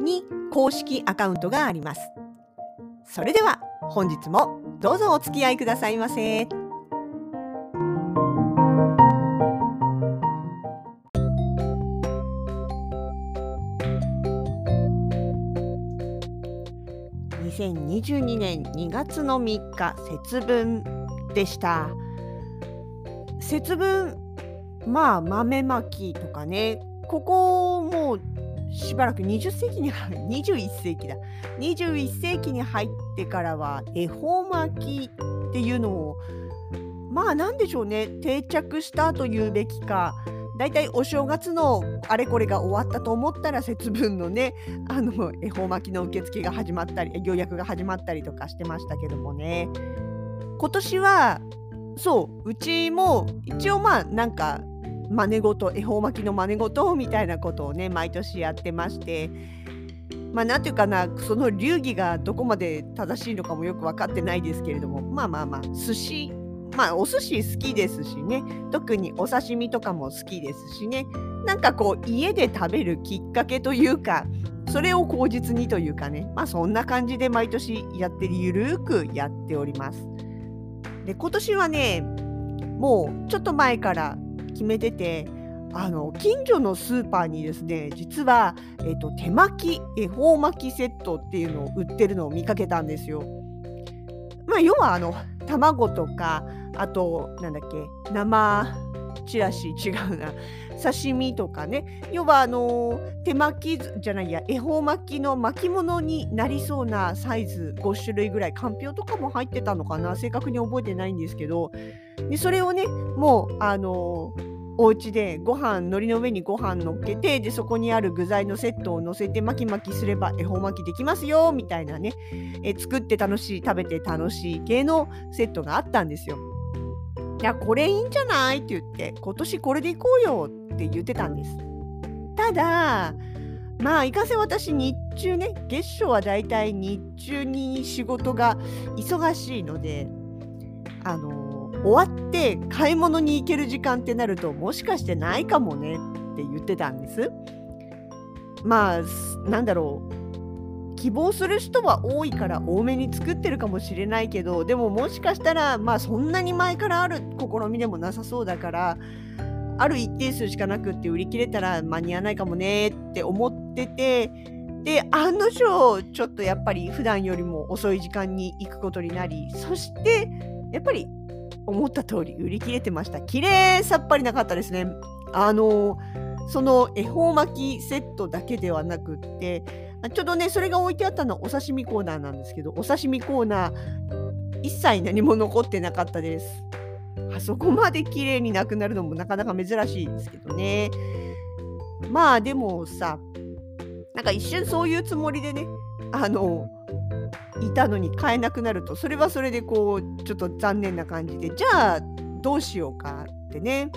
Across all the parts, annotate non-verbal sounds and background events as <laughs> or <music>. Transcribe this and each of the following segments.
に公式アカウントがあります。それでは本日もどうぞお付き合いくださいませ。2022年2月の3日節分でした。節分まあ豆まきとかね。ここもうしばらく20世紀に21 <laughs> 世紀だ。21世紀に入ってからは恵方巻きっていうのをまあ何でしょうね。定着したというべきか。だいたいお正月のあれこれが終わったと思ったら節分のね <laughs> あの恵方巻きの受付が始まったり予約が始まったりとかしてましたけどもね。今年はそううちも一応まあなんか真似事恵方巻きの真似事みたいなことをね毎年やってまして。まあなんていうかなその流儀がどこまで正しいのかもよく分かってないですけれどもまあまあまあ寿司まあお寿司好きですしね。特にお刺身とかも好きですしね。なんかこう家で食べるきっかけというかそれを口実にというかね。まあそんな感じで毎年やってるゆるーくやっております。で今年はねもうちょっと前から決めててあの近所のスーパーにですね実は、えーと、手巻き恵方巻きセットっていうのを売ってるのを見かけたんですよ。まあ、要はあの卵とかあとなんだっけ生チラシ違うな刺身とかね要はあの手巻きじゃないや恵方巻きの巻物になりそうなサイズ5種類ぐらいかんぴょうとかも入ってたのかな正確に覚えてないんですけどでそれをねもうあのお家でご飯海苔の上にご飯乗っけてでそこにある具材のセットを乗せて巻き巻きすれば恵方巻きできますよみたいなねえ作って楽しい食べて楽しい系のセットがあったんですよ。いやこれいいんじゃない？って言って今年これでいこうよって言ってたんです。ただまあいかせ私日中ね月初はだいたい日中に仕事が忙しいのであの終わって買い物に行ける時間ってなるともしかしてないかもねって言ってたんです。まあなんだろう希望する人は多いから多めに作ってるかもしれないけどでももしかしたらまあそんなに前からある試みでもなさそうだからある一定数しかなくって売り切れたら間に合わないかもねって思っててで案の定ちょっとやっぱり普段よりも遅い時間に行くことになりそしてやっぱり思った通り売り切れてました。綺麗さっぱりなかったですね。あのその恵方巻きセットだけではなくってちょうどねそれが置いてあったのはお刺身コーナーなんですけどお刺身コーナー一切何も残ってなかったです。あそこまで綺麗になくなるのもなかなか珍しいですけどね。まあでもさなんか一瞬そういうつもりでねあのいたのに買えなくなるとそれはそれでこうちょっと残念な感じで。じゃあどうしようかってね。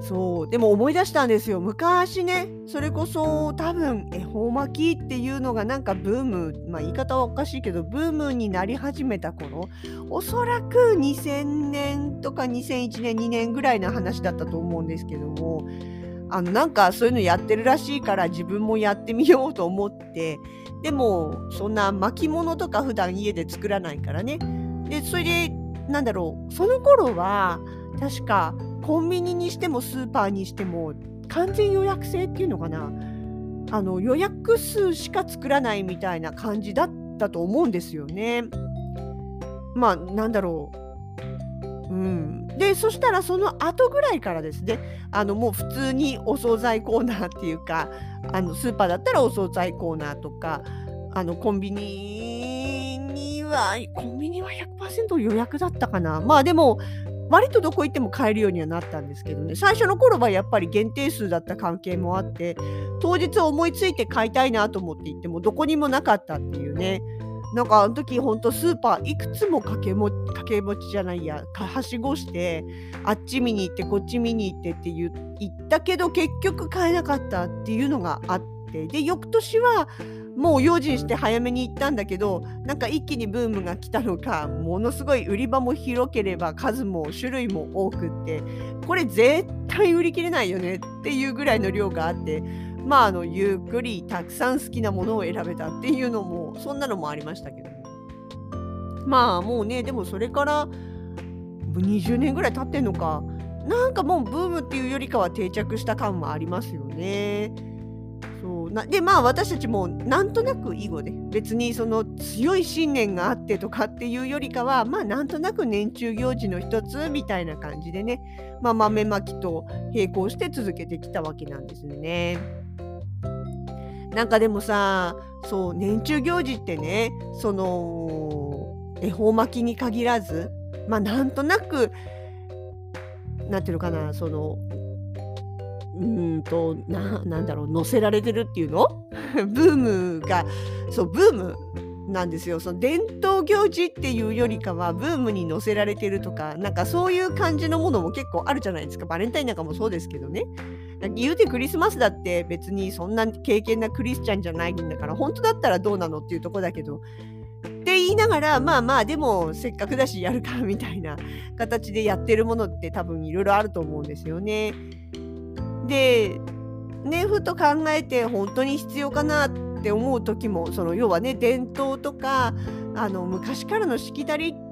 そうでも思い出したんですよ。昔ねそれこそ多分恵方巻きっていうのがなんかブームまあ言い方はおかしいけどブームになり始めた頃おそらく2000年とか2001年2年ぐらいの話だったと思うんですけどもあのなんかそういうのやってるらしいから自分もやってみようと思ってでもそんな巻物とか普段家で作らないからね。でそれでなんだろうその頃は確かコンビニにしてもスーパーにしても完全予約制っていうのかな。あの予約数しか作らないみたいな感じだったと思うんですよね。まあなんだろう。うん、でそしたらその後ぐらいからですねあのもう普通にお惣菜コーナーっていうかあのスーパーだったらお惣菜コーナーとかあのコンビニにはコンビニは100%予約だったかな。まあでも割とどこ行っても買えるようにはなったんですけどね。最初の頃はやっぱり限定数だった関係もあって当日思いついて買いたいなと思って行ってもどこにもなかったっていうね。なんかあの時ほんとスーパーいくつも掛けも掛け持ちじゃないやはしごしてあっち見に行ってこっち見に行ってって言ったけど結局買えなかったっていうのがあってで翌年はもう用心して早めに行ったんだけどなんか一気にブームが来たのかものすごい売り場も広ければ数も種類も多くってこれ絶対売り切れないよねっていうぐらいの量があってまああのゆっくりたくさん好きなものを選べたっていうのもそんなのもありましたけどまあもうねでもそれから20年ぐらい経ってんのかなんかもうブームっていうよりかは定着した感はありますよね。そうなでまあ私たちもなんとなく囲碁で別にその強い信念があってとかっていうよりかはまあなんとなく年中行事の一つみたいな感じでね、まあ、豆まきと並行して続けてきたわけなんですね。なんかでもさそう年中行事ってねその恵方巻きに限らずまあなんとなくなんていうのかなそのうんとななんだろう載せられてるっていうの？<laughs> ブームがそうブームなんですよ。その伝統行事っていうよりかはブームに載せられてるとかなんかそういう感じのものも結構あるじゃないですか。バレンタインなんかもそうですけどね。言うてクリスマスだって別にそんな経験なクリスチャンじゃないんだから本当だったらどうなのっていうとこだけどって言いながらまあまあでもせっかくだしやるかみたいな形でやってるものって多分いろいろあると思うんですよね。でねふと考えて本当に必要かなって思う時もその要はね伝統とかあの昔からのしきたりって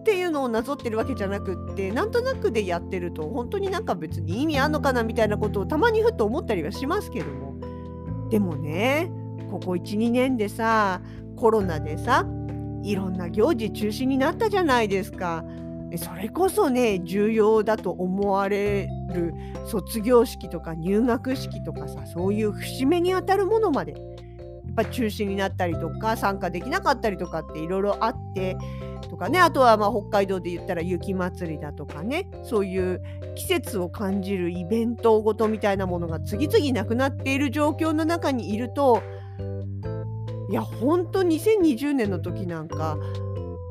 っていうのをなぞってるわけじゃなくってなんとなくでやってると本当になんか別に意味あんのかなみたいなことをたまにふっと思ったりはしますけどもでもねここ12年でさコロナでさいろんな行事中止になったじゃないですか。それこそね重要だと思われる卒業式とか入学式とかさそういう節目にあたるものまでやっぱ中止になったりとか参加できなかったりとかっていろいろあってとかね。あとはまあ北海道で言ったら雪まつりだとかね。そういう季節を感じるイベントごとみたいなものが次々なくなっている状況の中にいるといや本当2020年の時なんか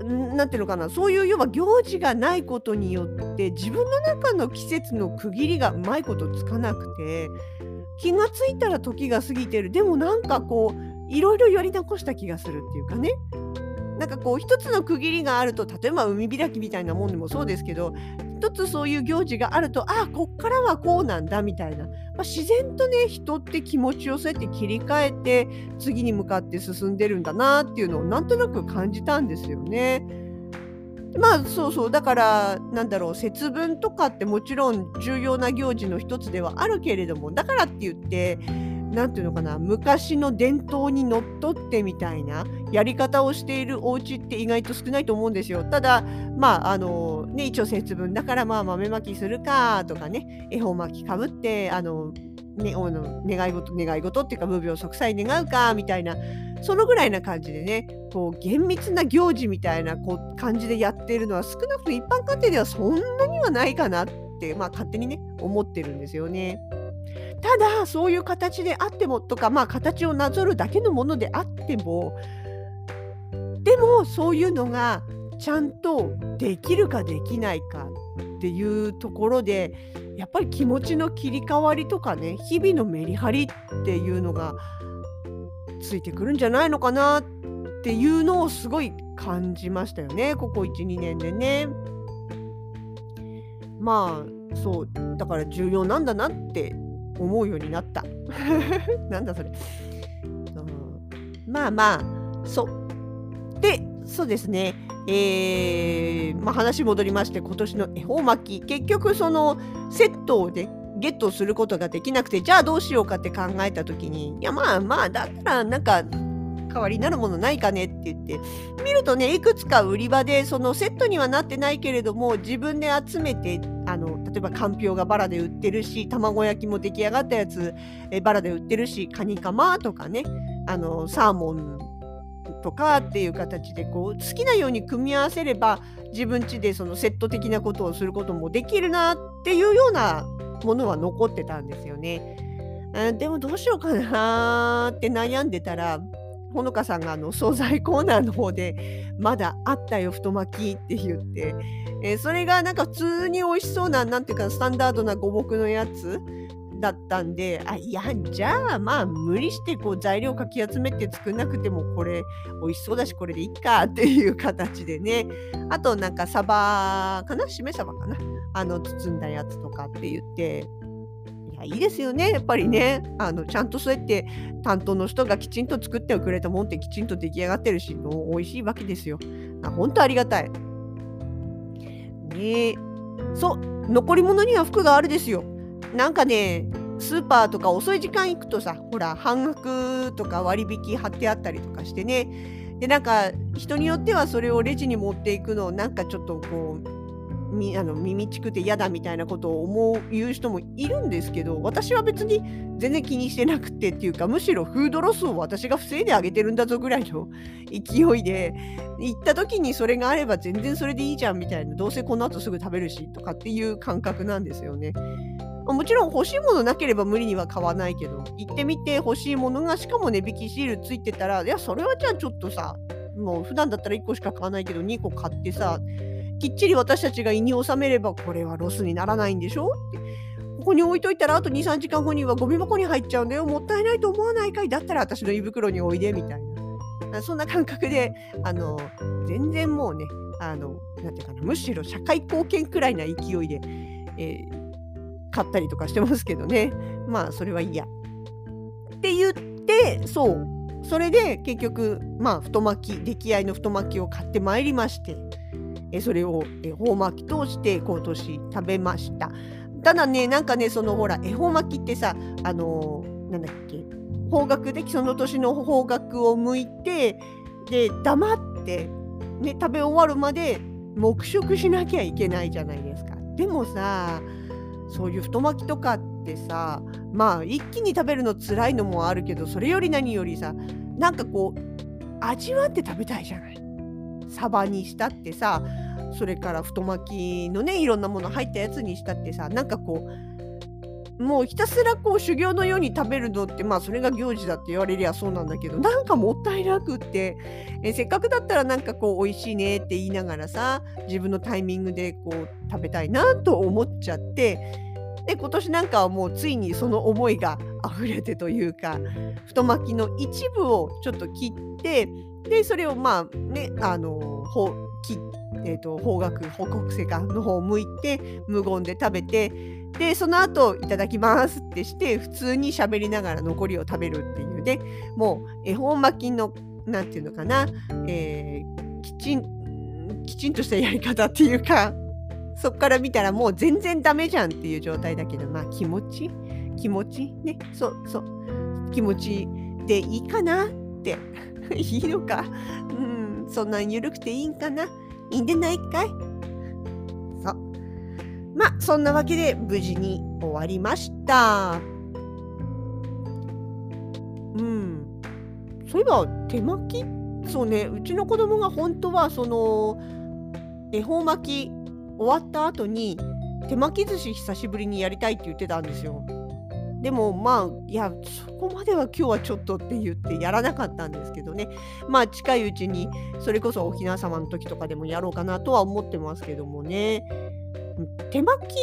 なんていうのかな。そういう要は行事がないことによって自分の中の季節の区切りがうまいことつかなくて気がついたら時が過ぎてる。でもなんかこういろいろやり残した気がするっていうかね。なんかこう一つの区切りがあると例えば海開きみたいなもんでもそうですけど一つそういう行事があるとああこっからはこうなんだみたいな、まあ、自然とね人って気持ちをそうやって切り替えて次に向かって進んでるんだなっていうのをなんとなく感じたんですよね。まあそうそうだからなんだろう節分とかってもちろん重要な行事の一つではあるけれどもだからって言って何ていうのかな昔の伝統にのっとってみたいなやり方をしているお家って意外と少ないと思うんですよ。ただまああのね一応節分だからまあ豆まきするかとかね恵方巻きかぶってあのね、の願い事願い事っていうか無病息災願うかみたいなそのぐらいな感じでねこう厳密な行事みたいなこう感じでやってるのは少なくとも一般家庭ではそんなにはないかなって、まあ、勝手にね思ってるんですよね。ただそういう形であってもとかまあ形をなぞるだけのものであってもでもそういうのがちゃんとできるかできないかっていうところでやっぱり気持ちの切り替わりとかね日々のメリハリっていうのがついてくるんじゃないのかなっていうのをすごい感じましたよねここ12年でね。まあそうだから重要なんだなって思うようになった。なんだそれ。まあまあ、そう。で、そうですね。えー、まあ、話戻りまして、今年の恵方巻き、結局そのセットでゲットすることができなくて、じゃあどうしようかって考えた時に、いやまあまあ、だったらなんか代わりになるものないかねって言って見るとねいくつか売り場でそのセットにはなってないけれども自分で集めてえばかんぴょうがバラで売ってるし卵焼きも出来上がったやつえバラで売ってるしカニカマとかねあのサーモンとかっていう形でこう好きなように組み合わせれば自分家でそのセット的なことをすることもできるなっていうようなものは残ってたんですよね。でもどうしようかなって悩んでたらほのかさんがあの惣菜コーナーの方で「まだあったよ太巻き」って言って、えー、それがなんか普通に美味しそうななんていうかスタンダードな五目のやつだったんであいやじゃあまあ無理してこう材料かき集めて作んなくてもこれ美味しそうだしこれでいいかっていう形でね。あとなんかサバかな？しめ鯖かな？あの包んだやつとかって言って。いいですよねやっぱりね。あのちゃんとそうやって担当の人がきちんと作ってくれたもんってきちんと出来上がってるし美味しいわけですよ。本当ありがたい。ねそう残り物には服があるですよ。なんかねスーパーとか遅い時間行くとさほら半額とか割引貼ってあったりとかしてねでなんか人によってはそれをレジに持っていくのをなんかちょっとこうみあの耳ちくて嫌だみたいなことを思う言う人もいるんですけど私は別に全然気にしてなくてっていうかむしろフードロスを私が防いであげてるんだぞぐらいの勢いで行った時にそれがあれば全然それでいいじゃんみたいなどうせこの後すぐ食べるしとかっていう感覚なんですよね。もちろん欲しいものなければ無理には買わないけど行ってみて欲しいものがしかも値引きシールついてたらいやそれはじゃあちょっとさもう普段だったら1個しか買わないけど2個買ってさきっちり私たちが胃に収めればこれはロスにならないんでしょ？ってここに置いといたらあと23時間後にはゴミ箱に入っちゃうんだよ。もったいないと思わないかい？だったら私の胃袋においでみたいな。そんな感覚であの全然もうねあのなていうかなむしろ社会貢献くらいな勢いで、えー、買ったりとかしてますけどね。まあそれはいいや。って言ってそう。それで結局まあ太巻き出来合いの太巻きを買ってまいりまして。えそれを恵方巻きとして今年食べました。ただねなんかねそのほら恵方巻きってさあのー、なんだっけ方角でその年の方角を向いてで黙ってね食べ終わるまで黙食しなきゃいけないじゃないですか。でもさそういう太巻きとかってさまあ一気に食べるの辛いのもあるけどそれより何よりさなんかこう味わって食べたいじゃない。サバにしたってさそれから太巻きのねいろんなもの入ったやつにしたってさなんかこうもうひたすらこう修行のように食べるのってまあそれが行事だって言われりゃそうなんだけどなんかもったいなくってえせっかくだったらなんかこう美味しいねって言いながらさ自分のタイミングでこう食べたいなと思っちゃってで今年なんかはもうついにその思いが溢れてというか太巻きの一部をちょっと切ってでそれをまあねあのほき、えーと、方角方向性かの方を向いて無言で食べてでその後いただきますってして普通に喋りながら残りを食べるっていうでもう恵方巻きのなんていうのかな、えー、きちんきちんとしたやり方っていうかそっから見たらもう全然ダメじゃんっていう状態だけどまあ気持ち気持ちねそうそう気持ちでいいかなって <laughs> いいのか？うん、そんなん緩くていいんかな？いいんでないかい？そう。まあ、そんなわけで無事に終わりました。うん。そういえば、手巻き？そうね、うちの子供が本当は、その、恵方巻き終わった後に、手巻き寿司久しぶりにやりたいって言ってたんですよ。でもまあいやそこまでは今日はちょっとって言ってやらなかったんですけどね。まあ近いうちにそれこそ沖縄様の時とかでもやろうかなとは思ってますけどもね。手巻き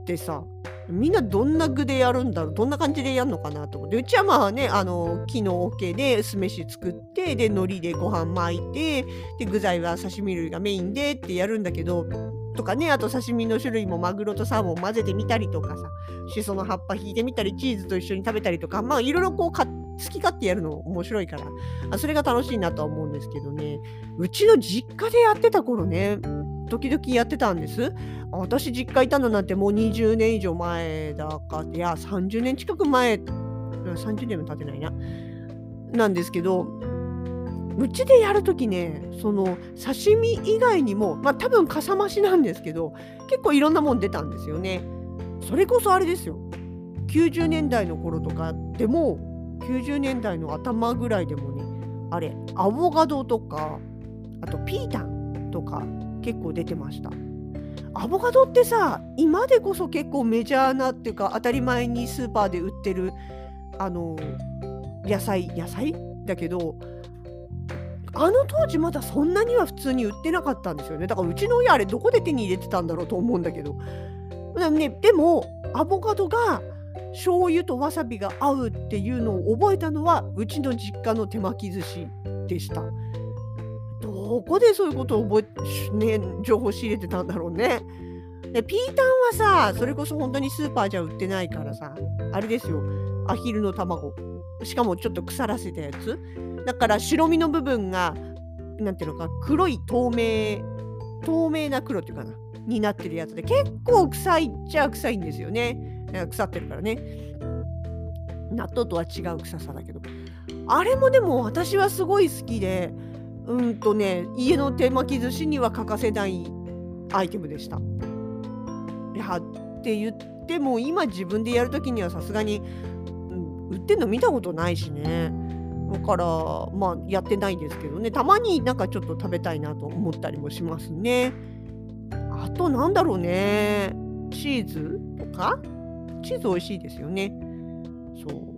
ってさみんなどんな具でやるんだろう？どんな感じでやるのかなと。思ってうちはまあねあの木の桶で酢飯作ってで海苔でご飯巻いてで具材は刺身類がメインでってやるんだけどとかねあと刺身の種類もマグロとサーモン混ぜてみたりとかさしその葉っぱ引いてみたりチーズと一緒に食べたりとかまあいろいろこう好き勝手やるの面白いからあそれが楽しいなとは思うんですけどねうちの実家でやってた頃ね時々やってたんです。私実家いたのなんてもう20年以上前だかいや30年近く前30年も経ってないななんですけどうちでやるときね、その刺身以外にも、まあ多分かさ増しなんですけど、結構いろんなもん出たんですよね。それこそあれですよ。90年代の頃とかでも、90年代の頭ぐらいでもね、あれアボカドとかあとピータンとか結構出てましたアボカドってさ今でこそ結構メジャーなっていうか当たり前にスーパーで売ってるあの野菜野菜？だけどあの当時まだそんなには普通に売ってなかったんですよねだからうちの親あれどこで手に入れてたんだろうと思うんだけどでも,、ね、でもアボカドが醤油とわさびが合うっていうのを覚えたのはうちの実家の手巻き寿司でした。どこでそういうことを覚え、ね、情報仕入れてたんだろうね。でピータンはさそれこそ本当にスーパーじゃ売ってないからさあれですよアヒルの卵しかもちょっと腐らせたやつ？だから白身の部分がなんていうのか黒い透明透明な黒っていうかなになってるやつで結構臭いっちゃ臭いんですよね。腐ってるからね。納豆とは違う臭さだけど。あれもでも私はすごい好きでうんとね家の手巻き寿司には欠かせないアイテムでした。いやって言っても今自分でやる時にはさすがに、売ってんの見たことないしねだからまあやってないんですけどねたまになんかちょっと食べたいなと思ったりもしますね。あとなんだろうねチーズとか？チーズ美味しいですよね。そう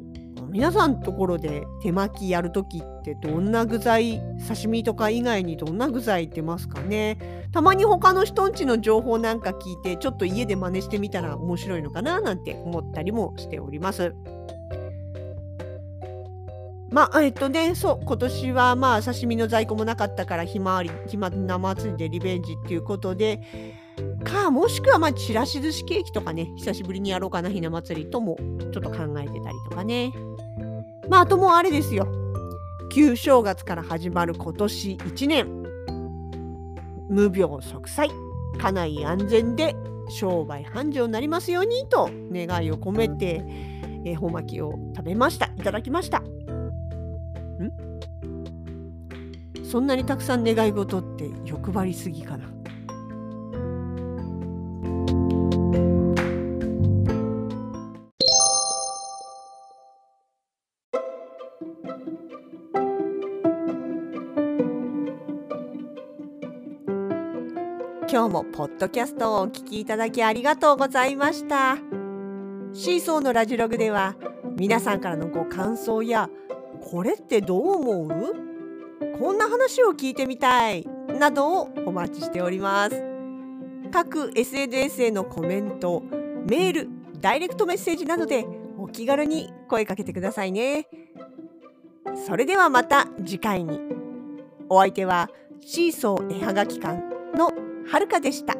皆さんのところで手巻きやるときってどんな具材刺身とか以外にどんな具材出ますかねたまに他の人んちの情報なんか聞いてちょっと家で真似してみたら面白いのかななんて思ったりもしております。まあ、えっとね、そう、今年はまあ刺身の在庫もなかったからひまわり、ひまな祭りでリベンジっていうことで、か、もしくはまあちらし寿司ケーキとかね、久しぶりにやろうかな、ひな祭りともちょっと考えてたりとかね。まあ、あともうあれですよ。旧正月から始まる今年1年。無病息災、家内安全で商売繁盛になりますようにと願いを込めて、恵方巻きを食べました。いただきました。ん？そんなにたくさん願い事って欲張りすぎかな？今日もポッドキャストをお聞きいただきありがとうございましたシーソーのラジログでは皆さんからのご感想やこれってどう思う？こんな話を聞いてみたい。などをお待ちしております。各 SNS へのコメントメールダイレクトメッセージなどでお気軽に声かけてくださいね。それではまた次回に。お相手はシーソー絵はがき館のはるかでした。